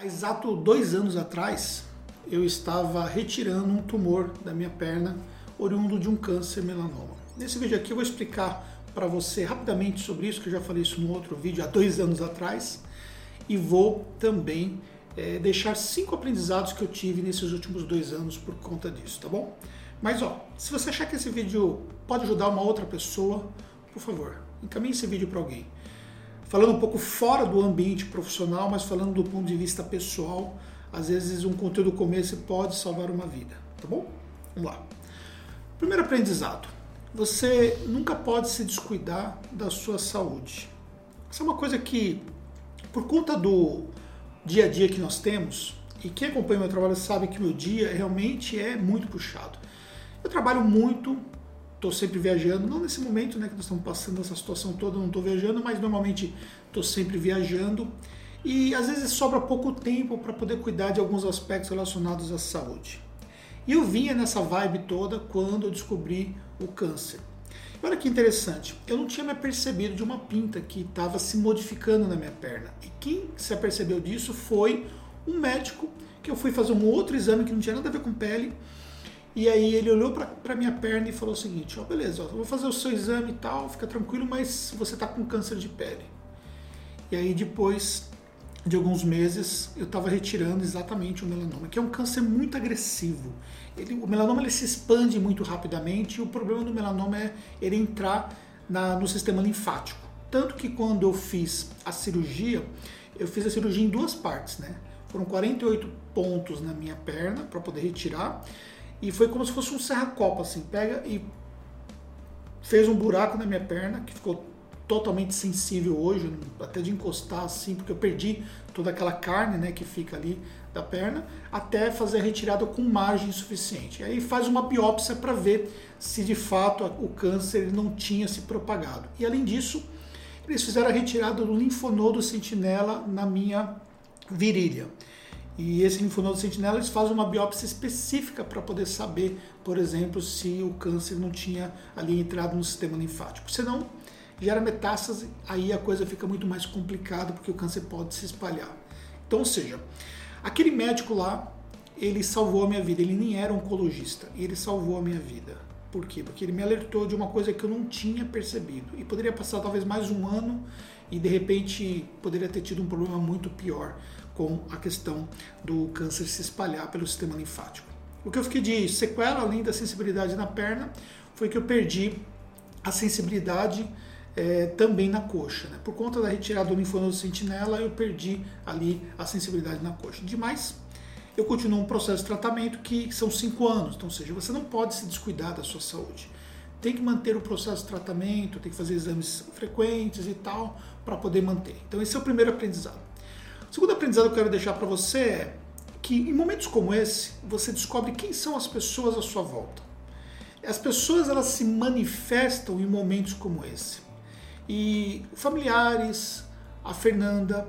Há exato dois anos atrás, eu estava retirando um tumor da minha perna, oriundo de um câncer melanoma. Nesse vídeo aqui eu vou explicar para você rapidamente sobre isso, que eu já falei isso no outro vídeo há dois anos atrás, e vou também é, deixar cinco aprendizados que eu tive nesses últimos dois anos por conta disso, tá bom? Mas ó, se você achar que esse vídeo pode ajudar uma outra pessoa, por favor, encaminhe esse vídeo para alguém falando um pouco fora do ambiente profissional, mas falando do ponto de vista pessoal, às vezes um conteúdo como esse pode salvar uma vida, tá bom? Vamos lá. Primeiro aprendizado: você nunca pode se descuidar da sua saúde. Essa é uma coisa que, por conta do dia a dia que nós temos, e quem acompanha meu trabalho sabe que meu dia realmente é muito puxado. Eu trabalho muito, estou sempre viajando, não nesse momento né, que nós estamos passando essa situação toda, não estou viajando, mas normalmente estou sempre viajando e às vezes sobra pouco tempo para poder cuidar de alguns aspectos relacionados à saúde. E eu vinha nessa vibe toda quando eu descobri o câncer. Olha que interessante, eu não tinha me apercebido de uma pinta que estava se modificando na minha perna. E quem se apercebeu disso foi um médico que eu fui fazer um outro exame que não tinha nada a ver com pele e aí ele olhou para minha perna e falou o seguinte, ó, beleza, ó, vou fazer o seu exame e tal, fica tranquilo, mas você está com câncer de pele. E aí depois de alguns meses eu estava retirando exatamente o melanoma, que é um câncer muito agressivo. Ele, o melanoma ele se expande muito rapidamente e o problema do melanoma é ele entrar na, no sistema linfático. Tanto que quando eu fiz a cirurgia, eu fiz a cirurgia em duas partes, né? Foram 48 pontos na minha perna para poder retirar e foi como se fosse um serra-copa, assim. Pega e fez um buraco na minha perna, que ficou totalmente sensível hoje, até de encostar assim, porque eu perdi toda aquela carne né, que fica ali da perna, até fazer a retirada com margem suficiente. Aí faz uma biópsia para ver se de fato o câncer não tinha se propagado. E além disso, eles fizeram a retirada do linfonodo sentinela na minha virilha. E esse linfonodo sentinela eles fazem uma biópsia específica para poder saber, por exemplo, se o câncer não tinha ali entrado no sistema linfático. Senão, gera metástase, aí a coisa fica muito mais complicada porque o câncer pode se espalhar. Então, ou seja, aquele médico lá, ele salvou a minha vida. Ele nem era oncologista, ele salvou a minha vida. Por quê? Porque ele me alertou de uma coisa que eu não tinha percebido. E poderia passar talvez mais um ano e de repente poderia ter tido um problema muito pior com a questão do câncer se espalhar pelo sistema linfático. O que eu fiquei de sequela, além da sensibilidade na perna, foi que eu perdi a sensibilidade é, também na coxa. Né? Por conta da retirada do linfonodo sentinela, eu perdi ali a sensibilidade na coxa. Demais, eu continuo um processo de tratamento que são cinco anos, então, ou seja, você não pode se descuidar da sua saúde. Tem que manter o processo de tratamento, tem que fazer exames frequentes e tal, para poder manter. Então, esse é o primeiro aprendizado. O segundo aprendizado que eu quero deixar para você é que em momentos como esse, você descobre quem são as pessoas à sua volta. As pessoas elas se manifestam em momentos como esse. E familiares, a Fernanda,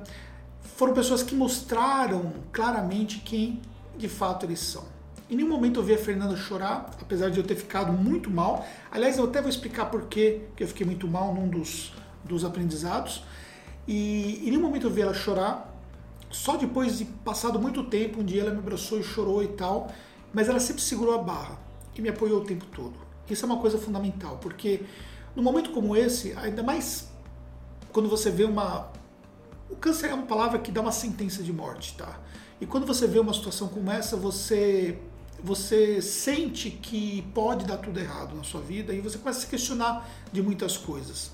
foram pessoas que mostraram claramente quem de fato eles são. Em nenhum momento eu vi a Fernanda chorar, apesar de eu ter ficado muito mal. Aliás, eu até vou explicar por que eu fiquei muito mal num dos, dos aprendizados. E em nenhum momento eu vi ela chorar, só depois de passado muito tempo, um dia ela me abraçou e chorou e tal, mas ela sempre segurou a barra e me apoiou o tempo todo. Isso é uma coisa fundamental, porque num momento como esse, ainda mais quando você vê uma. O câncer é uma palavra que dá uma sentença de morte, tá? E quando você vê uma situação como essa, você você sente que pode dar tudo errado na sua vida e você começa a se questionar de muitas coisas.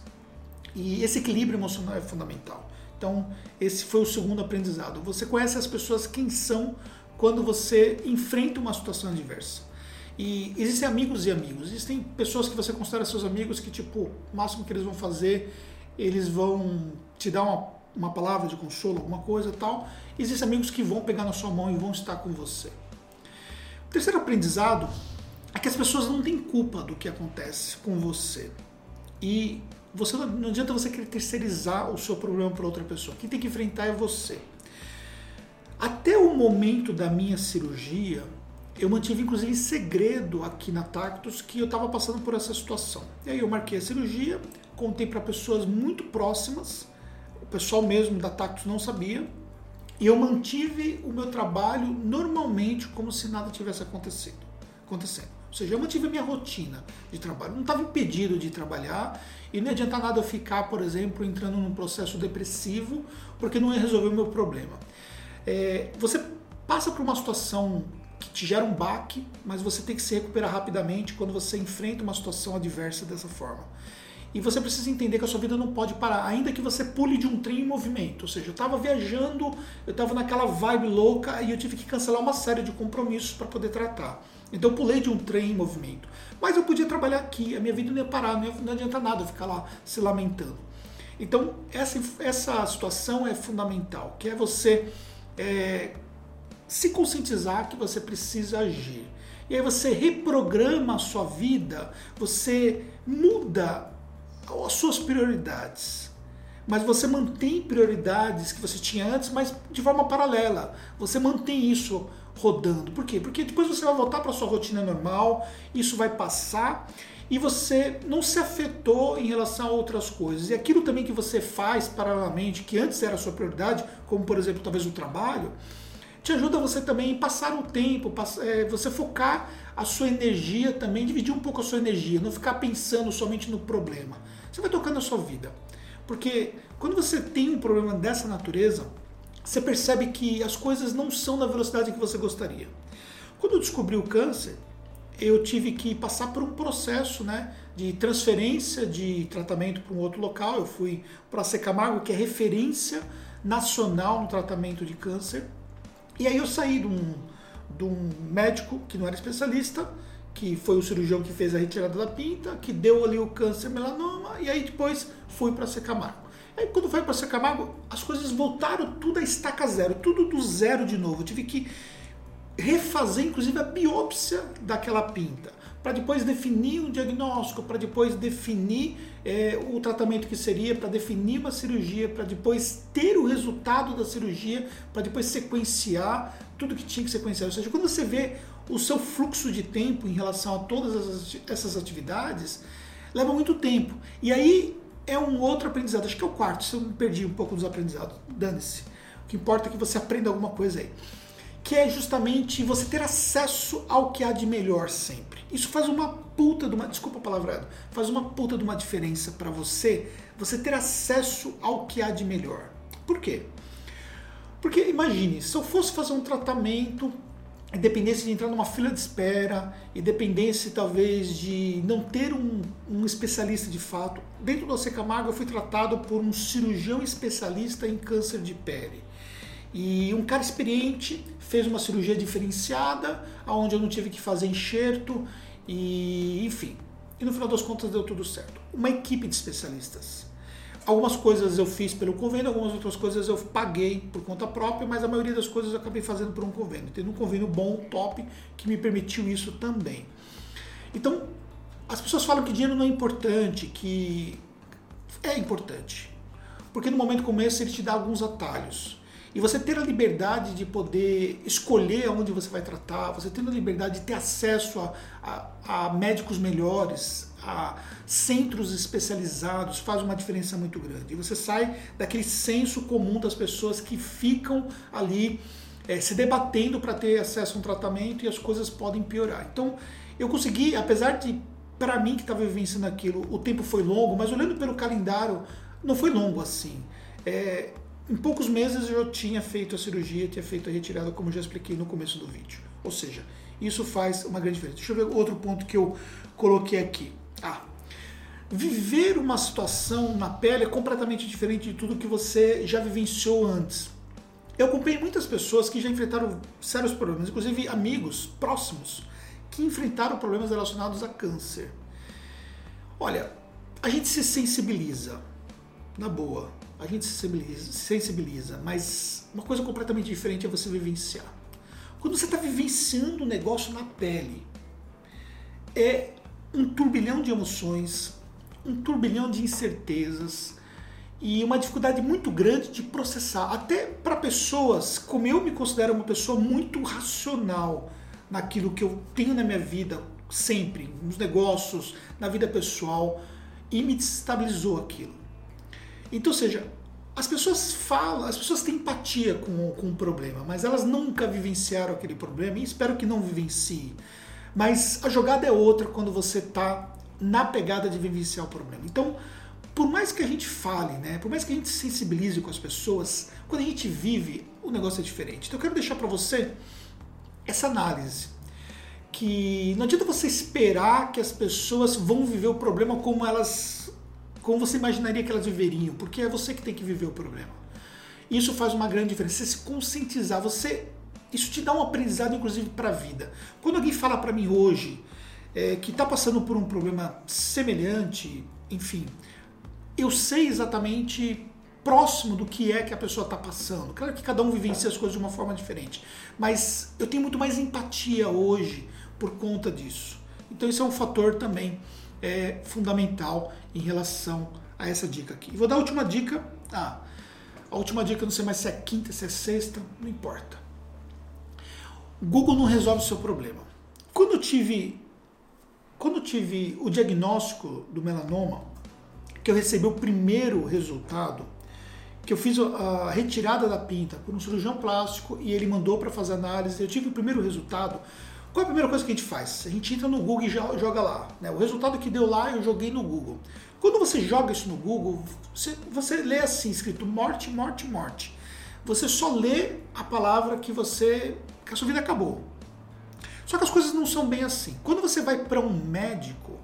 E esse equilíbrio emocional é fundamental. Então, esse foi o segundo aprendizado. Você conhece as pessoas quem são quando você enfrenta uma situação adversa. E existem amigos e amigos. Existem pessoas que você considera seus amigos que, tipo, o máximo que eles vão fazer, eles vão te dar uma, uma palavra de consolo, alguma coisa tal. Existem amigos que vão pegar na sua mão e vão estar com você. O terceiro aprendizado é que as pessoas não têm culpa do que acontece com você. E você não, adianta você querer terceirizar o seu problema para outra pessoa. Quem tem que enfrentar é você. Até o momento da minha cirurgia, eu mantive inclusive segredo aqui na Tactus que eu estava passando por essa situação. E aí eu marquei a cirurgia, contei para pessoas muito próximas, o pessoal mesmo da Tactus não sabia. E eu mantive o meu trabalho normalmente como se nada tivesse acontecido. acontecendo. Ou seja, eu mantive a minha rotina de trabalho. Não estava impedido de trabalhar e não adianta nada eu ficar, por exemplo, entrando num processo depressivo porque não ia resolver o meu problema. É, você passa por uma situação que te gera um baque, mas você tem que se recuperar rapidamente quando você enfrenta uma situação adversa dessa forma. E você precisa entender que a sua vida não pode parar, ainda que você pule de um trem em movimento. Ou seja, eu estava viajando, eu estava naquela vibe louca e eu tive que cancelar uma série de compromissos para poder tratar. Então eu pulei de um trem em movimento. Mas eu podia trabalhar aqui, a minha vida não ia parar, não, ia, não adianta nada ficar lá se lamentando. Então essa, essa situação é fundamental, que é você é, se conscientizar que você precisa agir. E aí você reprograma a sua vida, você muda as suas prioridades. Mas você mantém prioridades que você tinha antes, mas de forma paralela. Você mantém isso rodando. Por quê? Porque depois você vai voltar para sua rotina normal, isso vai passar e você não se afetou em relação a outras coisas. E aquilo também que você faz paralelamente, que antes era sua prioridade, como por exemplo talvez o trabalho, te ajuda você também a passar o tempo, é, você focar a sua energia também, dividir um pouco a sua energia, não ficar pensando somente no problema. Você vai tocando a sua vida. Porque quando você tem um problema dessa natureza, você percebe que as coisas não são na velocidade que você gostaria. Quando eu descobri o câncer, eu tive que passar por um processo né, de transferência de tratamento para um outro local. Eu fui para a Secamargo, que é referência nacional no tratamento de câncer. E aí eu saí de um, de um médico que não era especialista, que foi o cirurgião que fez a retirada da pinta, que deu ali o câncer melanoma, e aí depois fui para Secamargo. Aí quando foi para Secamargo, as coisas voltaram tudo a estaca zero, tudo do zero de novo. Eu tive que refazer inclusive a biópsia daquela pinta para depois definir um diagnóstico, para depois definir é, o tratamento que seria, para definir uma cirurgia, para depois ter o resultado da cirurgia, para depois sequenciar tudo que tinha que sequenciar. Ou seja, quando você vê o seu fluxo de tempo em relação a todas essas atividades, leva muito tempo. E aí é um outro aprendizado, acho que é o quarto, se eu me perdi um pouco dos aprendizados, dane-se. O que importa é que você aprenda alguma coisa aí que é justamente você ter acesso ao que há de melhor sempre. Isso faz uma puta de uma, desculpa a palavra, faz uma puta de uma diferença para você, você ter acesso ao que há de melhor. Por quê? Porque imagine, se eu fosse fazer um tratamento dependesse de entrar numa fila de espera e dependesse talvez de não ter um, um especialista de fato. Dentro do AC Camargo eu fui tratado por um cirurgião especialista em câncer de pele. E um cara experiente fez uma cirurgia diferenciada, onde eu não tive que fazer enxerto, e enfim. E no final das contas deu tudo certo. Uma equipe de especialistas. Algumas coisas eu fiz pelo convênio, algumas outras coisas eu paguei por conta própria, mas a maioria das coisas eu acabei fazendo por um convênio. Tendo um convênio bom, top, que me permitiu isso também. Então, as pessoas falam que dinheiro não é importante, que é importante. Porque no momento como esse ele te dá alguns atalhos. E você ter a liberdade de poder escolher onde você vai tratar, você tendo a liberdade de ter acesso a, a, a médicos melhores, a centros especializados, faz uma diferença muito grande. E você sai daquele senso comum das pessoas que ficam ali é, se debatendo para ter acesso a um tratamento e as coisas podem piorar. Então, eu consegui, apesar de, para mim que estava vivenciando aquilo, o tempo foi longo, mas olhando pelo calendário, não foi longo assim. É, em poucos meses eu tinha feito a cirurgia, tinha feito a retirada, como já expliquei no começo do vídeo. Ou seja, isso faz uma grande diferença. Deixa eu ver outro ponto que eu coloquei aqui. Ah, viver uma situação na pele é completamente diferente de tudo que você já vivenciou antes. Eu acompanhei muitas pessoas que já enfrentaram sérios problemas, inclusive amigos próximos que enfrentaram problemas relacionados a câncer. Olha, a gente se sensibiliza, na boa a gente se sensibiliza, sensibiliza, mas uma coisa completamente diferente é você vivenciar. Quando você está vivenciando um negócio na pele, é um turbilhão de emoções, um turbilhão de incertezas e uma dificuldade muito grande de processar. Até para pessoas, como eu me considero uma pessoa muito racional naquilo que eu tenho na minha vida, sempre, nos negócios, na vida pessoal, e me desestabilizou aquilo. Então, seja, as pessoas falam, as pessoas têm empatia com, com o problema, mas elas nunca vivenciaram aquele problema e espero que não vivencie. Mas a jogada é outra quando você está na pegada de vivenciar o problema. Então, por mais que a gente fale, né, por mais que a gente sensibilize com as pessoas, quando a gente vive, o negócio é diferente. Então eu quero deixar para você essa análise que não adianta você esperar que as pessoas vão viver o problema como elas como você imaginaria que elas viveriam, porque é você que tem que viver o problema. Isso faz uma grande diferença. Você se conscientizar, você isso te dá um aprendizado, inclusive, para a vida. Quando alguém fala para mim hoje é, que está passando por um problema semelhante, enfim, eu sei exatamente próximo do que é que a pessoa está passando. Claro que cada um vivencia as coisas de uma forma diferente, mas eu tenho muito mais empatia hoje por conta disso. Então, isso é um fator também é fundamental em relação a essa dica aqui. Vou dar a última dica. Ah, a última dica, não sei mais se é quinta, se é sexta, não importa. Google não resolve o seu problema. Quando eu tive, quando eu tive o diagnóstico do melanoma, que eu recebi o primeiro resultado, que eu fiz a retirada da pinta por um cirurgião plástico e ele mandou para fazer análise, eu tive o primeiro resultado. Qual é a primeira coisa que a gente faz? A gente entra no Google e joga lá. Né? O resultado que deu lá eu joguei no Google. Quando você joga isso no Google, você, você lê assim, escrito morte, morte, morte. Você só lê a palavra que você. que a sua vida acabou. Só que as coisas não são bem assim. Quando você vai para um médico,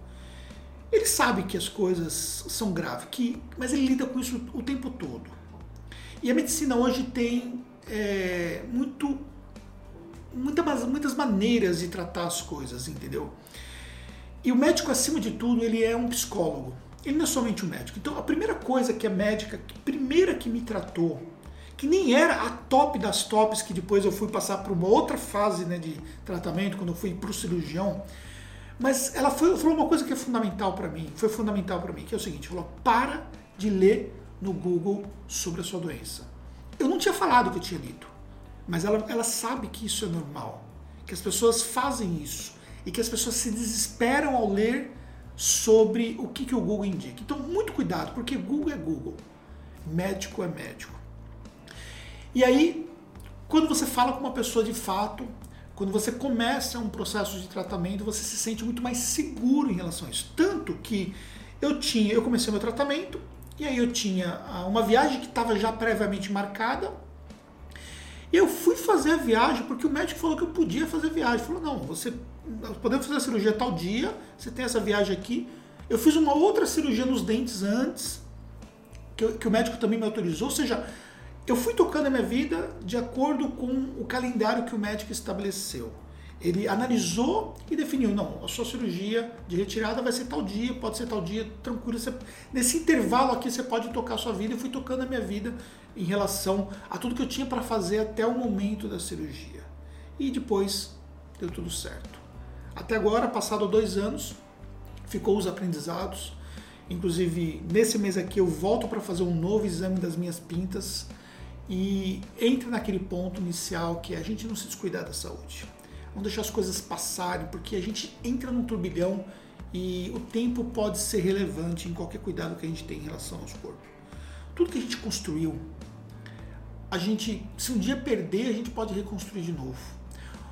ele sabe que as coisas são graves, que, mas ele lida com isso o tempo todo. E a medicina hoje tem é, muito, muitas, muitas maneiras de tratar as coisas, entendeu? E o médico, acima de tudo, ele é um psicólogo. Ele não é somente um médico. Então, a primeira coisa que a médica, a primeira que me tratou, que nem era a top das tops, que depois eu fui passar por uma outra fase né, de tratamento, quando eu fui para o cirurgião, mas ela foi, falou uma coisa que é fundamental para mim, foi fundamental para mim, que é o seguinte, falou, para de ler no Google sobre a sua doença. Eu não tinha falado que eu tinha lido, mas ela, ela sabe que isso é normal, que as pessoas fazem isso e que as pessoas se desesperam ao ler sobre o que, que o Google indica. Então, muito cuidado, porque Google é Google, médico é médico. E aí, quando você fala com uma pessoa de fato, quando você começa um processo de tratamento, você se sente muito mais seguro em relação a isso. Tanto que eu tinha, eu comecei meu tratamento, e aí eu tinha ah, uma viagem que estava já previamente marcada. Eu fui fazer a viagem porque o médico falou que eu podia fazer a viagem. Falou: não, você podemos fazer a cirurgia tal dia, você tem essa viagem aqui. Eu fiz uma outra cirurgia nos dentes antes, que, que o médico também me autorizou, ou seja, eu fui tocando a minha vida de acordo com o calendário que o médico estabeleceu. Ele analisou e definiu, não, a sua cirurgia de retirada vai ser tal dia, pode ser tal dia, tranquilo. Você, nesse intervalo aqui você pode tocar a sua vida. Eu fui tocando a minha vida em relação a tudo que eu tinha para fazer até o momento da cirurgia. E depois deu tudo certo. Até agora, passado dois anos, ficou os aprendizados. Inclusive, nesse mês aqui eu volto para fazer um novo exame das minhas pintas e entra naquele ponto inicial que é a gente não se descuidar da saúde. Não deixar as coisas passarem, porque a gente entra num turbilhão e o tempo pode ser relevante em qualquer cuidado que a gente tem em relação ao nosso corpo. Tudo que a gente construiu, a gente, se um dia perder, a gente pode reconstruir de novo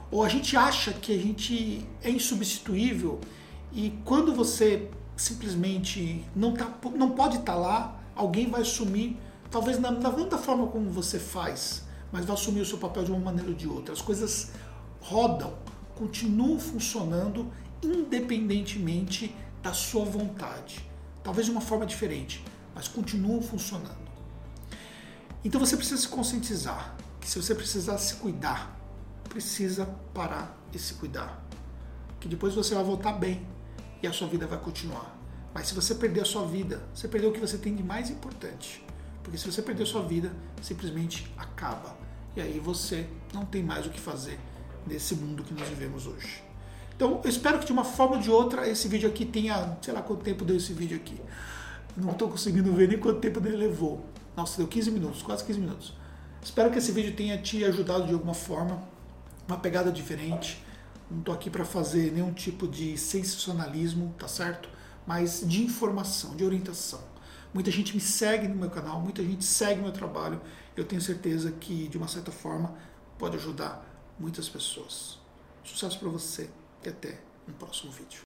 ou a gente acha que a gente é insubstituível e quando você simplesmente não, tá, não pode estar tá lá, alguém vai assumir, talvez na, não forma como você faz, mas vai assumir o seu papel de uma maneira ou de outra. As coisas rodam, continuam funcionando independentemente da sua vontade. Talvez de uma forma diferente, mas continuam funcionando. Então você precisa se conscientizar que se você precisar se cuidar, precisa parar e se cuidar. Que depois você vai voltar bem e a sua vida vai continuar. Mas se você perder a sua vida, você perdeu o que você tem de mais importante. Porque se você perder a sua vida, simplesmente acaba. E aí você não tem mais o que fazer nesse mundo que nós vivemos hoje. Então, eu espero que de uma forma ou de outra esse vídeo aqui tenha, sei lá quanto tempo deu esse vídeo aqui. Não estou conseguindo ver nem quanto tempo ele levou. Nossa, deu 15 minutos, quase 15 minutos. Espero que esse vídeo tenha te ajudado de alguma forma uma pegada diferente. Não estou aqui para fazer nenhum tipo de sensacionalismo, tá certo? Mas de informação, de orientação. Muita gente me segue no meu canal, muita gente segue meu trabalho. Eu tenho certeza que, de uma certa forma, pode ajudar muitas pessoas. Sucesso para você e até um próximo vídeo.